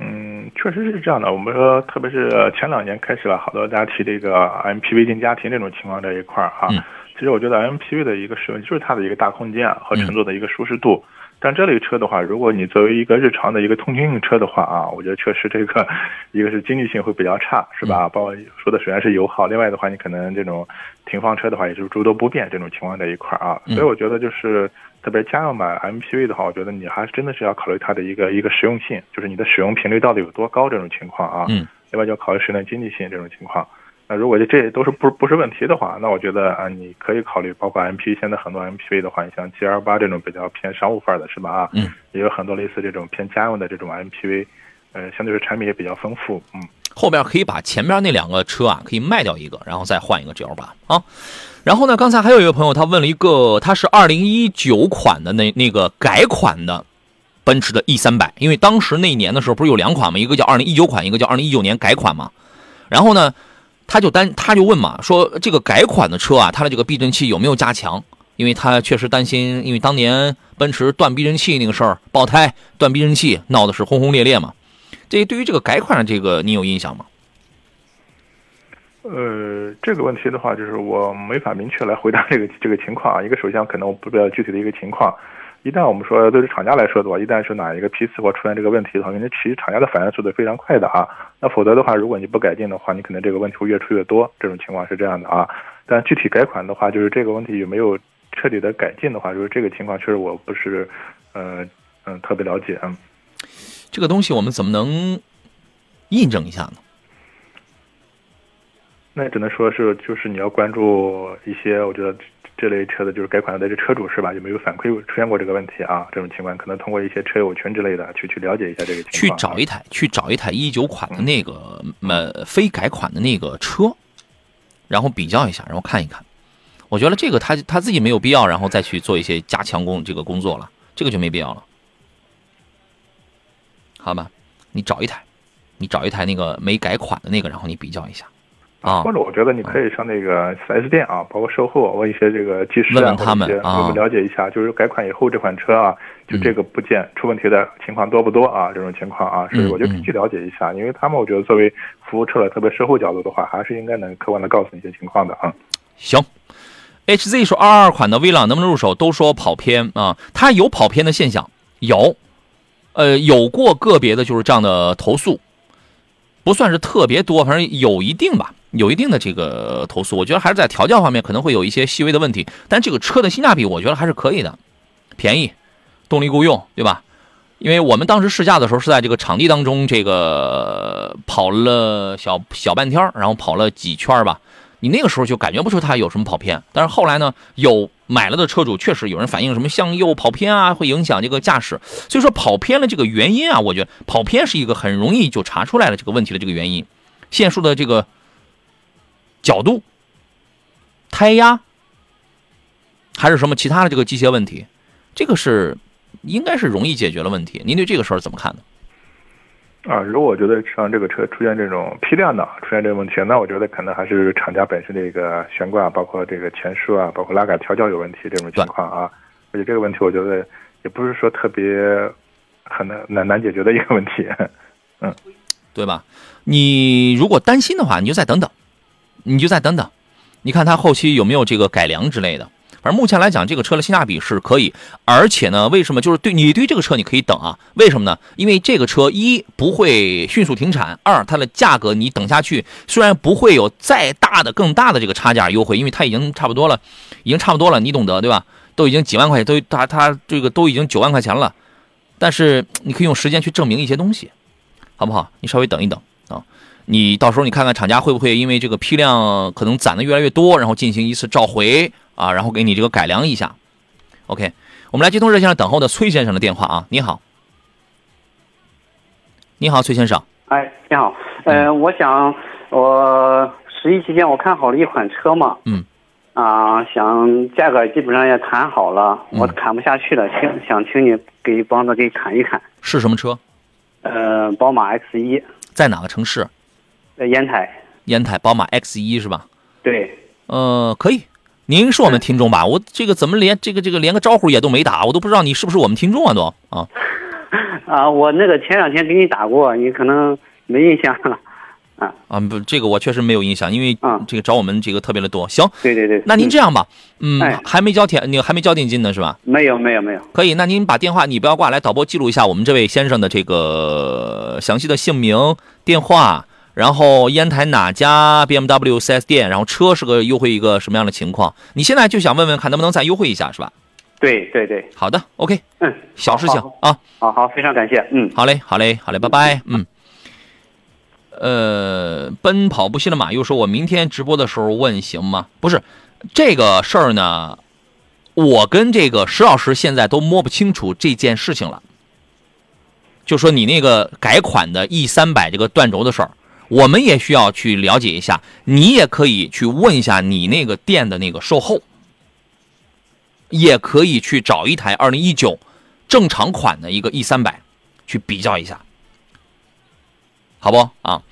嗯，确实是这样的。我们说，特别是前两年开始了，好多大家提这个 MPV 进家庭这种情况这一块儿啊。其实我觉得 MPV 的一个使用就是它的一个大空间和乘坐的一个舒适度。但这类车的话，如果你作为一个日常的一个通勤用车的话啊，我觉得确实这个 一个是经济性会比较差，是吧？包括说的首先是油耗，另外的话，你可能这种停放车的话也是诸多不便这种情况这一块儿啊。所以我觉得就是。特别家用版 MPV 的话，我觉得你还是真的是要考虑它的一个一个实用性，就是你的使用频率到底有多高这种情况啊。嗯。另外就要考虑室内经济性这种情况。那如果这这都是不不是问题的话，那我觉得啊，你可以考虑包括 MPV。现在很多 MPV 的话，你像 GL 八这种比较偏商务范儿的是吧？啊。嗯。也有很多类似这种偏家用的这种 MPV，呃，相对是产品也比较丰富。嗯。后边可以把前边那两个车啊，可以卖掉一个，然后再换一个 GL8 啊。然后呢？刚才还有一个朋友，他问了一个，他是二零一九款的那那个改款的奔驰的 E 三百，因为当时那一年的时候不是有两款吗？一个叫二零一九款，一个叫二零一九年改款嘛。然后呢，他就担他就问嘛，说这个改款的车啊，它的这个避震器有没有加强？因为他确实担心，因为当年奔驰断避震器那个事儿，爆胎断避震器闹的是轰轰烈烈嘛。这对于这个改款的这个，你有印象吗？呃，这个问题的话，就是我没法明确来回答这个这个情况啊。一个首先可能我不知道具体的一个情况，一旦我们说对于厂家来说的话，一旦是哪一个批次或出现这个问题的话，因为其实厂家的反应速度非常快的啊。那否则的话，如果你不改进的话，你可能这个问题会越出越多。这种情况是这样的啊。但具体改款的话，就是这个问题有没有彻底的改进的话，就是这个情况确实我不是，呃嗯特别了解。嗯，这个东西我们怎么能印证一下呢？那只能说是，就是你要关注一些，我觉得这类车的，就是改款的这车主是吧？有没有反馈出现过这个问题啊？这种情况可能通过一些车友群之类的去去了解一下这个情况。去找一台，去找一台一九款的那个呃非改款的那个车，然后比较一下，然后看一看。我觉得这个他他自己没有必要，然后再去做一些加强工这个工作了，这个就没必要了，好吧？你找一台，你找一台那个没改款的那个，然后你比较一下。啊，或者我觉得你可以上那个 4S 店啊，包括售后问一些这个技师啊，他们我们了解一下，就是改款以后这款车啊，就这个部件出问题的情况多不多啊？这种情况啊，所以我觉得可以去了解一下，因为他们我觉得作为服务车的特别售后角度的话，还是应该能客观的告诉你一些情况的啊。行，HZ 说二二款的威朗能不能入手？都说跑偏啊，它有跑偏的现象，有，呃，有过个别的就是这样的投诉，不算是特别多，反正有一定吧。有一定的这个投诉，我觉得还是在调教方面可能会有一些细微的问题，但这个车的性价比我觉得还是可以的，便宜，动力够用，对吧？因为我们当时试驾的时候是在这个场地当中，这个跑了小小半天然后跑了几圈吧，你那个时候就感觉不出它有什么跑偏，但是后来呢，有买了的车主确实有人反映什么向右跑偏啊，会影响这个驾驶，所以说跑偏了这个原因啊，我觉得跑偏是一个很容易就查出来了这个问题的这个原因，限速的这个。角度、胎压，还是什么其他的这个机械问题，这个是应该是容易解决的问题。您对这个事儿怎么看呢？啊，如果我觉得像这个车出现这种批量的出现这个问题，那我觉得可能还是厂家本身的一个悬挂，包括这个前束啊，包括拉杆调教有问题这种情况啊。而且这个问题，我觉得也不是说特别很难难难解决的一个问题，嗯，对吧？你如果担心的话，你就再等等。你就再等等，你看它后期有没有这个改良之类的。而目前来讲，这个车的性价比是可以，而且呢，为什么就是对你对这个车你可以等啊？为什么呢？因为这个车一不会迅速停产，二它的价格你等下去，虽然不会有再大的更大的这个差价优惠，因为它已经差不多了，已经差不多了，你懂得对吧？都已经几万块钱，都它它这个都已经九万块钱了，但是你可以用时间去证明一些东西，好不好？你稍微等一等啊。你到时候你看看厂家会不会因为这个批量可能攒的越来越多，然后进行一次召回啊，然后给你这个改良一下。OK，我们来接通热线上等候的崔先生的电话啊，你好，你好，崔先生。哎，你好，呃，我想我十一期间我看好了一款车嘛，嗯，啊，想价格基本上也谈好了，嗯我砍不下去了，请想请你给帮着给砍一砍。是什么车？呃，宝马 X 一，在哪个城市？呃，烟台，烟台宝马 X 一是吧？对，呃，可以。您是我们听众吧？我这个怎么连这个这个连个招呼也都没打，我都不知道你是不是我们听众啊？都啊，啊，我那个前两天给你打过，你可能没印象了。啊啊不，这个我确实没有印象，因为啊这个找我们这个特别的多。行，对对对，那您这样吧，嗯，哎还没交钱，你还没交定金呢是吧？没有没有没有，可以，那您把电话你不要挂来，导播记录一下我们这位先生的这个详细的姓名、电话，然后烟台哪家 BMW 4S 店，然后车是个优惠一个什么样的情况？你现在就想问问看能不能再优惠一下是吧？对对对，好的，OK，嗯，小事情好啊，好好，非常感谢，嗯，好嘞，好嘞，好嘞，拜拜，嗯。呃，奔跑不息的马又说：“我明天直播的时候问行吗？不是这个事儿呢，我跟这个石老师现在都摸不清楚这件事情了。就说你那个改款的 E 三百这个断轴的事儿，我们也需要去了解一下。你也可以去问一下你那个店的那个售后，也可以去找一台二零一九正常款的一个 E 三百去比较一下，好不啊？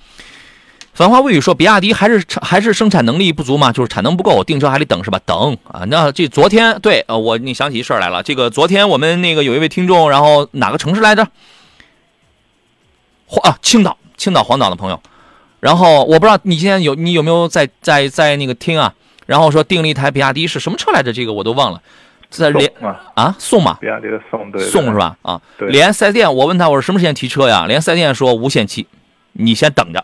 繁花未雨说，比亚迪还是还是生产能力不足嘛，就是产能不够，订车还得等是吧？等啊，那这昨天对呃，我你想起一事儿来了，这个昨天我们那个有一位听众，然后哪个城市来着？黄啊，青岛，青岛黄岛的朋友，然后我不知道你今天有你有没有在在在那个听啊？然后说订了一台比亚迪是什么车来着？这个我都忘了，在连啊，啊送嘛，比亚迪的送对对送是？吧？啊，对连四 S 店，我问他我说什么时间提车呀？连四 S 店说无限期，你先等着。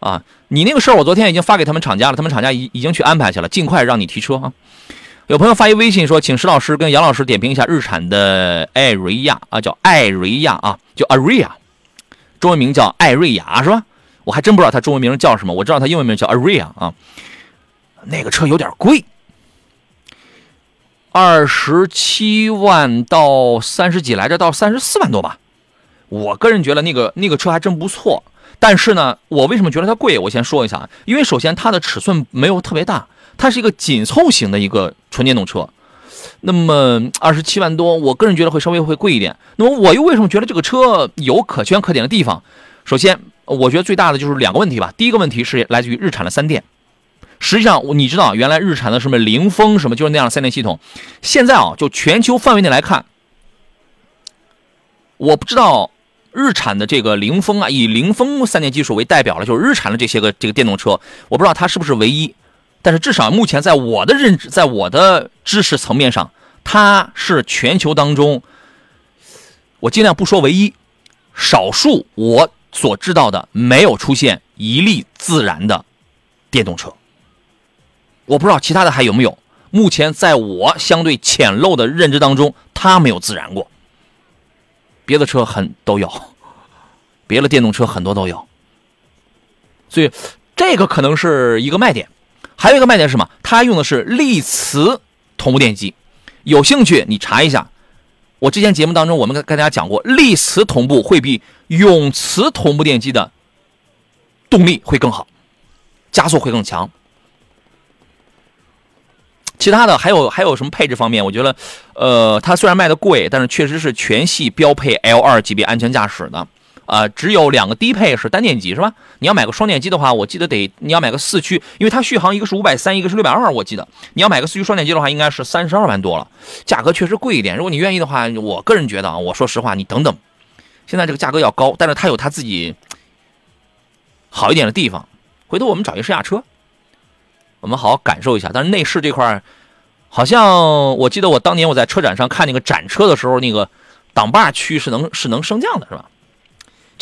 啊，你那个事儿我昨天已经发给他们厂家了，他们厂家已已经去安排去了，尽快让你提车啊。有朋友发一微信说，请石老师跟杨老师点评一下日产的艾瑞亚啊，叫艾瑞亚啊，叫 Aria，中文名叫艾瑞雅是吧？我还真不知道它中文名叫什么，我知道它英文名叫 Aria 啊。那个车有点贵，二十七万到三十几来着，到三十四万多吧。我个人觉得那个那个车还真不错，但是呢，我为什么觉得它贵？我先说一下，因为首先它的尺寸没有特别大，它是一个紧凑型的一个纯电动车。那么二十七万多，我个人觉得会稍微会贵一点。那么我又为什么觉得这个车有可圈可点的地方？首先，我觉得最大的就是两个问题吧。第一个问题是来自于日产的三电。实际上，你知道原来日产的什么凌风什么就是那样的三电系统，现在啊，就全球范围内来看，我不知道日产的这个凌风啊，以凌风三电技术为代表了，就是日产的这些个这个电动车，我不知道它是不是唯一，但是至少目前在我的认知，在我的知识层面上，它是全球当中，我尽量不说唯一，少数我所知道的没有出现一例自燃的电动车。我不知道其他的还有没有。目前在我相对浅陋的认知当中，它没有自燃过。别的车很都有，别的电动车很多都有，所以这个可能是一个卖点。还有一个卖点是什么？它用的是力磁同步电机。有兴趣你查一下。我之前节目当中我们跟跟大家讲过，力磁同步会比永磁同步电机的动力会更好，加速会更强。其他的还有还有什么配置方面？我觉得，呃，它虽然卖的贵，但是确实是全系标配 L 二级别安全驾驶的。啊，只有两个低配是单电机是吧？你要买个双电机的话，我记得得你要买个四驱，因为它续航一个是五百三，一个是六百二，我记得你要买个四驱双电机的话，应该是三十二万多了，价格确实贵一点。如果你愿意的话，我个人觉得啊，我说实话，你等等，现在这个价格要高，但是它有它自己好一点的地方。回头我们找一试驾车，我们好好感受一下。但是内饰这块好像我记得我当年我在车展上看那个展车的时候，那个挡把区是能是能升降的，是吧？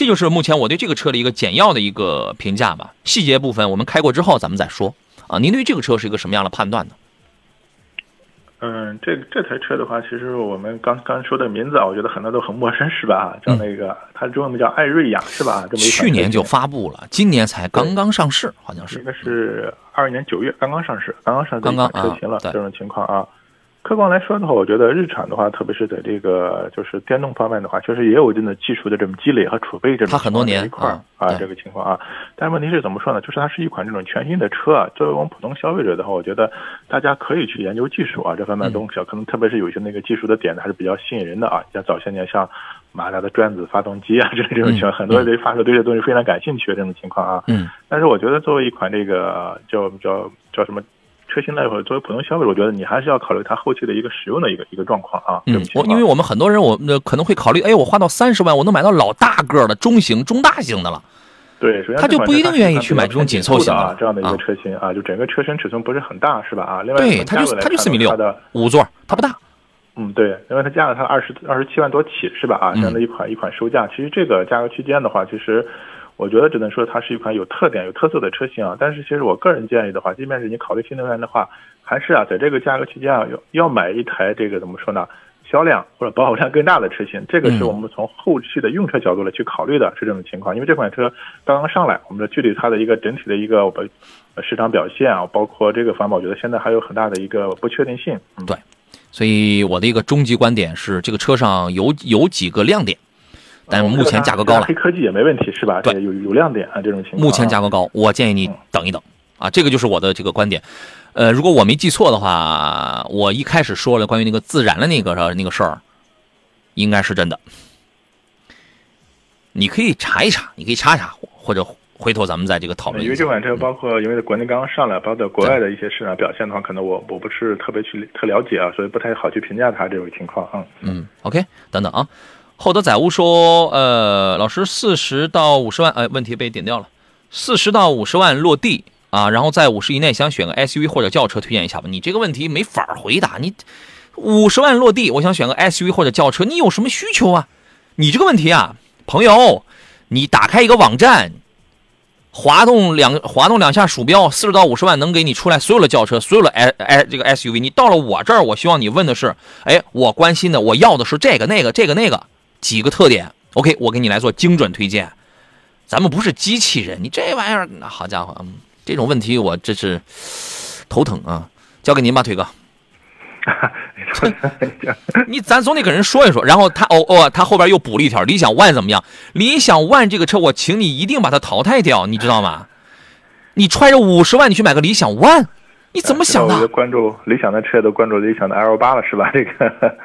这就是目前我对这个车的一个简要的一个评价吧。细节部分我们开过之后咱们再说啊。您对这个车是一个什么样的判断呢？嗯，这这台车的话，其实我们刚刚说的名字啊，我觉得很多都很陌生，是吧？叫那个，它中文名叫艾瑞雅，是吧？这么去年就发布了，今年才刚刚上市，好像是。应该是二二年九月刚刚上市，刚刚上刚刚车型了，这种情况啊。客观来说的话，我觉得日产的话，特别是在这个就是电动方面的话，确实也有一定的技术的这种积累和储备，这种它很多年一块儿啊，这个情况啊。但是问题是怎么说呢？就是它是一款这种全新的车啊。作为我们普通消费者的话，我觉得大家可以去研究技术啊，这方面的东西啊，可能特别是有一些那个技术的点呢，还是比较吸引人的啊。像早些年像马达的转子发动机啊，这这种情况，很多人对发射对这东西非常感兴趣的这种情况啊。嗯。但是我觉得作为一款这个叫叫叫什么？车型来说，作为普通消费者，我觉得你还是要考虑它后期的一个使用的一个一个状况啊。嗯，我因为我们很多人，我那可能会考虑，哎，我花到三十万，我能买到老大个的、中型、中大型的了。对，首先他就不一定愿意去买这种紧凑型啊这样的一个车型啊，就整个车身尺寸不是很大，是吧？啊，另外对，它就它就四米六，五座，它不大。嗯，对，因为它价格它二十二十七万多起，是吧？啊，这样的一款一款售价，其实这个价格区间的话，其实。我觉得只能说它是一款有特点、有特色的车型啊。但是其实我个人建议的话，即便是你考虑新能源的话，还是啊，在这个价格区间啊，要要买一台这个怎么说呢？销量或者保有量更大的车型。这个是我们从后续的用车角度来去考虑的，是这种情况。因为这款车刚刚上来，我们的具体它的一个整体的一个市场表现啊，包括这个方面，我觉得现在还有很大的一个不确定性。嗯对，所以我的一个终极观点是，这个车上有有几个亮点。但目前价格高了，黑科技也没问题是吧？对，有有亮点啊，这种情况。目前价格高，我建议你等一等啊，这个就是我的这个观点。呃，如果我没记错的话，我一开始说了关于那个自燃的那个那个事儿，应该是真的。你可以查一查，你可以查查，或者回头咱们在这个讨论。因为这款车包括因为在国内刚刚上来，包括国外的一些市场表现的话，可能我我不是特别去特了解啊，所以不太好去评价它这种情况啊。嗯，OK，等等啊。厚德载物说：“呃，老师，四十到五十万，哎，问题被点掉了。四十到五十万落地啊，然后在五十以内想选个 SUV 或者轿车，推荐一下吧。你这个问题没法回答。你五十万落地，我想选个 SUV 或者轿车，你有什么需求啊？你这个问题啊，朋友，你打开一个网站，滑动两滑动两下鼠标，四十到五十万能给你出来所有的轿车，所有的 S 哎这个 SUV。你到了我这儿，我希望你问的是，哎，我关心的，我要的是这个那个这个那个。”几个特点，OK，我给你来做精准推荐。咱们不是机器人，你这玩意儿，好家伙，嗯，这种问题我这是头疼啊！交给您吧，腿哥。你咱总得跟人说一说。然后他哦哦，他后边又补了一条：理想 ONE 怎么样？理想 ONE 这个车，我请你一定把它淘汰掉，你知道吗？你揣着五十万，你去买个理想 ONE，你怎么想的？关注理想的车都关注理想的 L 八了，是吧？这个。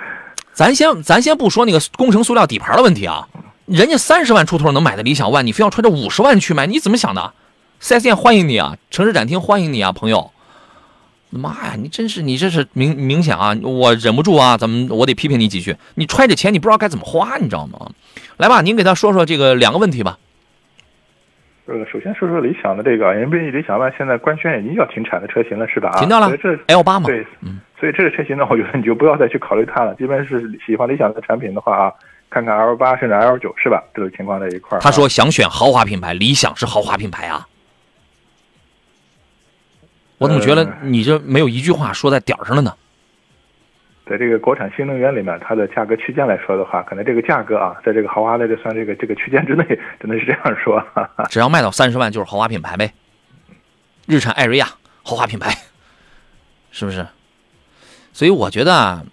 咱先咱先不说那个工程塑料底盘的问题啊，人家三十万出头能买的理想 ONE，你非要揣着五十万去买，你怎么想的？4S 店欢迎你啊，城市展厅欢迎你啊，朋友。妈呀，你真是你这是明明显啊，我忍不住啊，咱们我得批评你几句。你揣着钱，你不知道该怎么花，你知道吗？来吧，您给他说说这个两个问题吧。呃，首先说说理想的这个，因为理想 ONE 现在官宣已经要停产的车型了，是吧？停掉了。这 L 八嘛。对，嗯。所以这个车型呢，我觉得你就不要再去考虑它了。即便是喜欢理想的产品的话啊，看看 L 八甚至 L 九是吧？这种情况在一块儿。他说想选豪华品牌，理想是豪华品牌啊。我怎么觉得你这没有一句话说在点儿上了呢？在这个国产新能源里面，它的价格区间来说的话，可能这个价格啊，在这个豪华的这算这个这个区间之内，只能是这样说。只要卖到三十万就是豪华品牌呗。日产艾瑞亚豪华品牌，是不是？所以我觉得啊，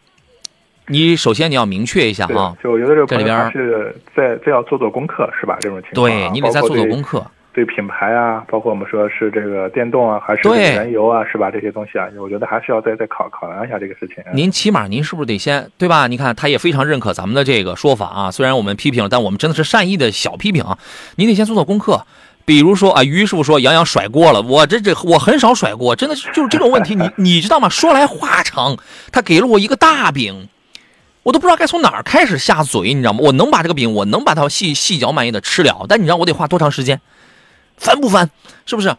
你首先你要明确一下啊，就我觉得这这里边是再再要做做功课是吧？这种情况，对你得再做做功课。对品牌啊，包括我们说是这个电动啊，还是燃油啊，是吧？这些东西啊，我觉得还是要再再考考量一下这个事情。您起码您是不是得先对吧？你看他也非常认可咱们的这个说法啊，虽然我们批评了，但我们真的是善意的小批评啊。您得先做做功课。比如说啊，于师傅说杨洋甩锅了，我这这我很少甩锅，真的就是这种问题，你你知道吗？说来话长，他给了我一个大饼，我都不知道该从哪儿开始下嘴，你知道吗？我能把这个饼，我能把它细细嚼慢咽的吃了，但你知道我得花多长时间？烦不烦？是不是？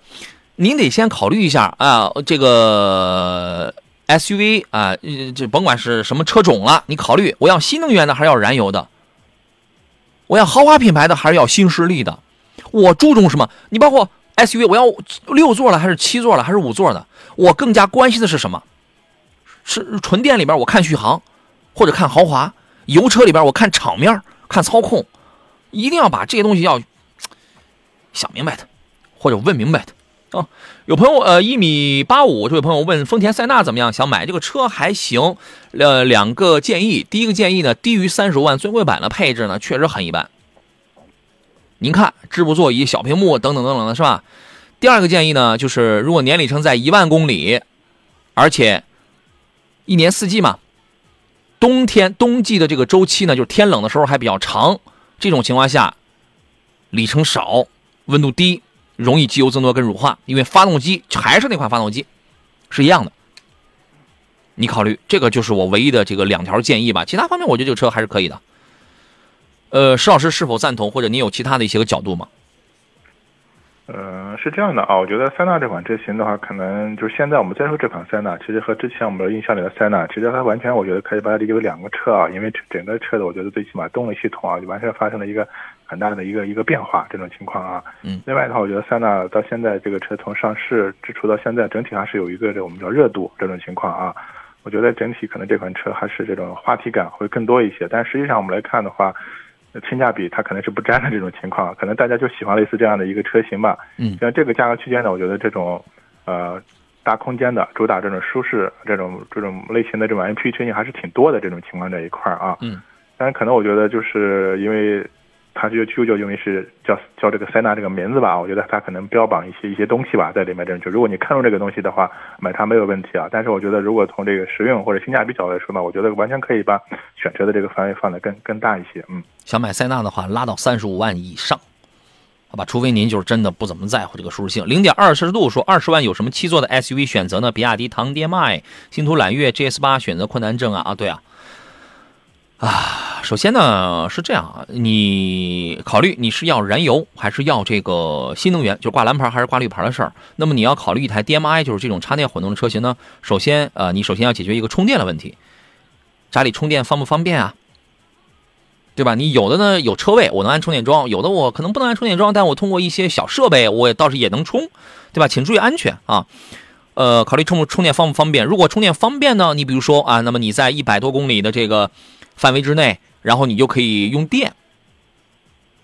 您得先考虑一下啊，这个 SUV 啊，这甭管是什么车种了，你考虑我要新能源的还是要燃油的？我要豪华品牌的还是要新势力的？我注重什么？你包括 SUV，我要六座的还是七座的还是五座的？我更加关心的是什么？是纯电里边我看续航，或者看豪华；油车里边我看场面、看操控。一定要把这些东西要想明白的，或者问明白的啊。有朋友呃一米八五这位朋友问丰田塞纳怎么样？想买这个车还行。呃，两个建议，第一个建议呢，低于三十万尊贵版的配置呢确实很一般。您看，织布座椅、小屏幕等等等等的是吧？第二个建议呢，就是如果年里程在一万公里，而且一年四季嘛，冬天冬季的这个周期呢，就是天冷的时候还比较长。这种情况下，里程少，温度低，容易机油增多跟乳化，因为发动机还是那款发动机，是一样的。你考虑这个就是我唯一的这个两条建议吧。其他方面，我觉得这个车还是可以的。呃，石老师是否赞同，或者您有其他的一些个角度吗？呃，是这样的啊，我觉得塞纳这款车型的话，可能就是现在我们再说这款塞纳，其实和之前我们的印象里的塞纳，其实它完全我觉得可以把它理解为两个车啊，因为整个车的我觉得最起码动力系统啊，就完全发生了一个很大的一个一个变化这种情况啊。嗯。另外的话，我觉得塞纳到现在这个车从上市之初到现在，整体还是有一个这我们叫热度这种情况啊。我觉得整体可能这款车还是这种话题感会更多一些，但实际上我们来看的话。性价比它可能是不沾的这种情况，可能大家就喜欢类似这样的一个车型吧。嗯，像这个价格区间呢，我觉得这种，呃，大空间的，主打这种舒适这种这种类型的这种 MPV 车型还是挺多的这种情况这一块儿啊。嗯，但是可能我觉得就是因为。它就就就因为是叫叫这个塞纳这个名字吧，我觉得它可能标榜一些一些东西吧，在里面这种就如果你看中这个东西的话，买它没有问题啊。但是我觉得如果从这个实用或者性价比角度来说呢，我觉得完全可以把选车的这个范围放得更更大一些。嗯，想买塞纳的话，拉到三十五万以上，好吧？除非您就是真的不怎么在乎这个舒适性。零点二摄氏度说二十万有什么七座的 SUV 选择呢？比亚迪唐 D-MI、星途揽月、GS 八选择困难症啊啊，对啊。啊，首先呢是这样啊，你考虑你是要燃油还是要这个新能源，就挂蓝牌还是挂绿牌的事儿。那么你要考虑一台 DMI，就是这种插电混动的车型呢。首先，呃，你首先要解决一个充电的问题，家里充电方不方便啊？对吧？你有的呢有车位，我能安充电桩；有的我可能不能安充电桩，但我通过一些小设备，我也倒是也能充，对吧？请注意安全啊。呃，考虑充充电方不方便？如果充电方便呢，你比如说啊，那么你在一百多公里的这个。范围之内，然后你就可以用电，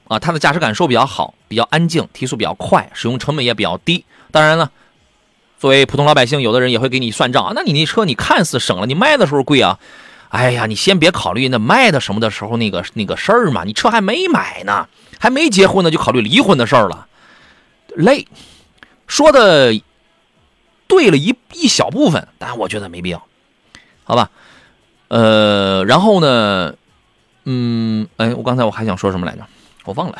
啊，它的驾驶感受比较好，比较安静，提速比较快，使用成本也比较低。当然了，作为普通老百姓，有的人也会给你算账啊。那你那车你看似省了，你卖的时候贵啊。哎呀，你先别考虑那卖的什么的时候那个那个事儿嘛，你车还没买呢，还没结婚呢，就考虑离婚的事儿了，累。说的对了一一小部分，但我觉得没必要，好吧。呃，然后呢，嗯，哎，我刚才我还想说什么来着，我忘了。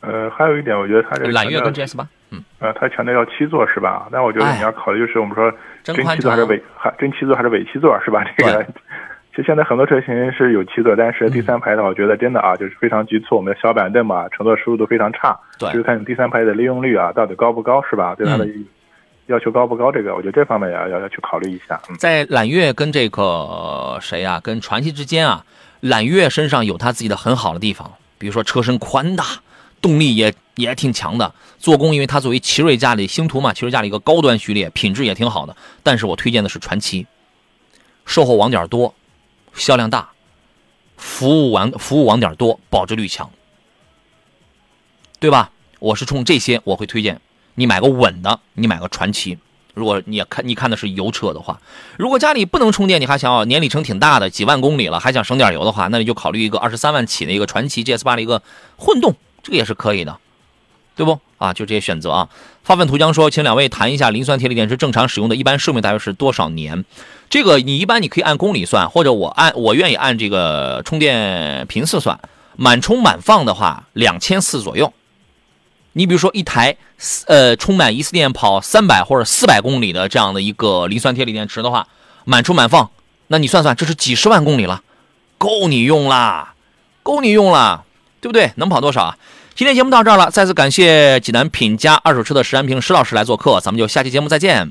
呃，还有一点，我觉得它这揽月跟 GS 八，嗯，呃，它强调要七座是吧？但我觉得你要考虑就是我们说真七座还是伪还真七座还是伪七座是吧？这个 其实现在很多车型是有七座，但是第三排的话，我觉得真的啊，就是非常局促。我们的小板凳嘛，乘坐舒适度非常差，对，就是看你第三排的利用率啊，到底高不高是吧？对它的。要求高不高？这个我觉得这方面要要要去考虑一下。在揽月跟这个谁啊，跟传祺之间啊，揽月身上有它自己的很好的地方，比如说车身宽大，动力也也挺强的，做工因为它作为奇瑞家里星途嘛，奇瑞家里一个高端序列，品质也挺好的。但是我推荐的是传祺，售后网点多，销量大，服务网服务网点多，保值率强，对吧？我是冲这些我会推荐。你买个稳的，你买个传奇。如果你看你看的是油车的话，如果家里不能充电，你还想要年里程挺大的，几万公里了，还想省点油的话，那你就考虑一个二十三万起的一个传奇 GS 八的一个混动，这个也是可以的，对不？啊，就这些选择啊。发问图江说，请两位谈一下磷酸铁锂电池正常使用的一般寿命大约是多少年？这个你一般你可以按公里算，或者我按我愿意按这个充电频次算，满充满放的话，两千四左右。你比如说一台，呃，充满一次电跑三百或者四百公里的这样的一个磷酸铁锂电池的话，满充满放，那你算算，这是几十万公里了，够你用啦，够你用啦，对不对？能跑多少啊？今天节目到这儿了，再次感谢济南品家二手车的石安平石老师来做客，咱们就下期节目再见。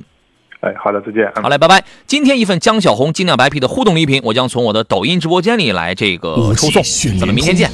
哎，好的，再见。好嘞，拜拜。今天一份江小红精酿白啤的互动礼品，我将从我的抖音直播间里来这个抽送。咱们明天见。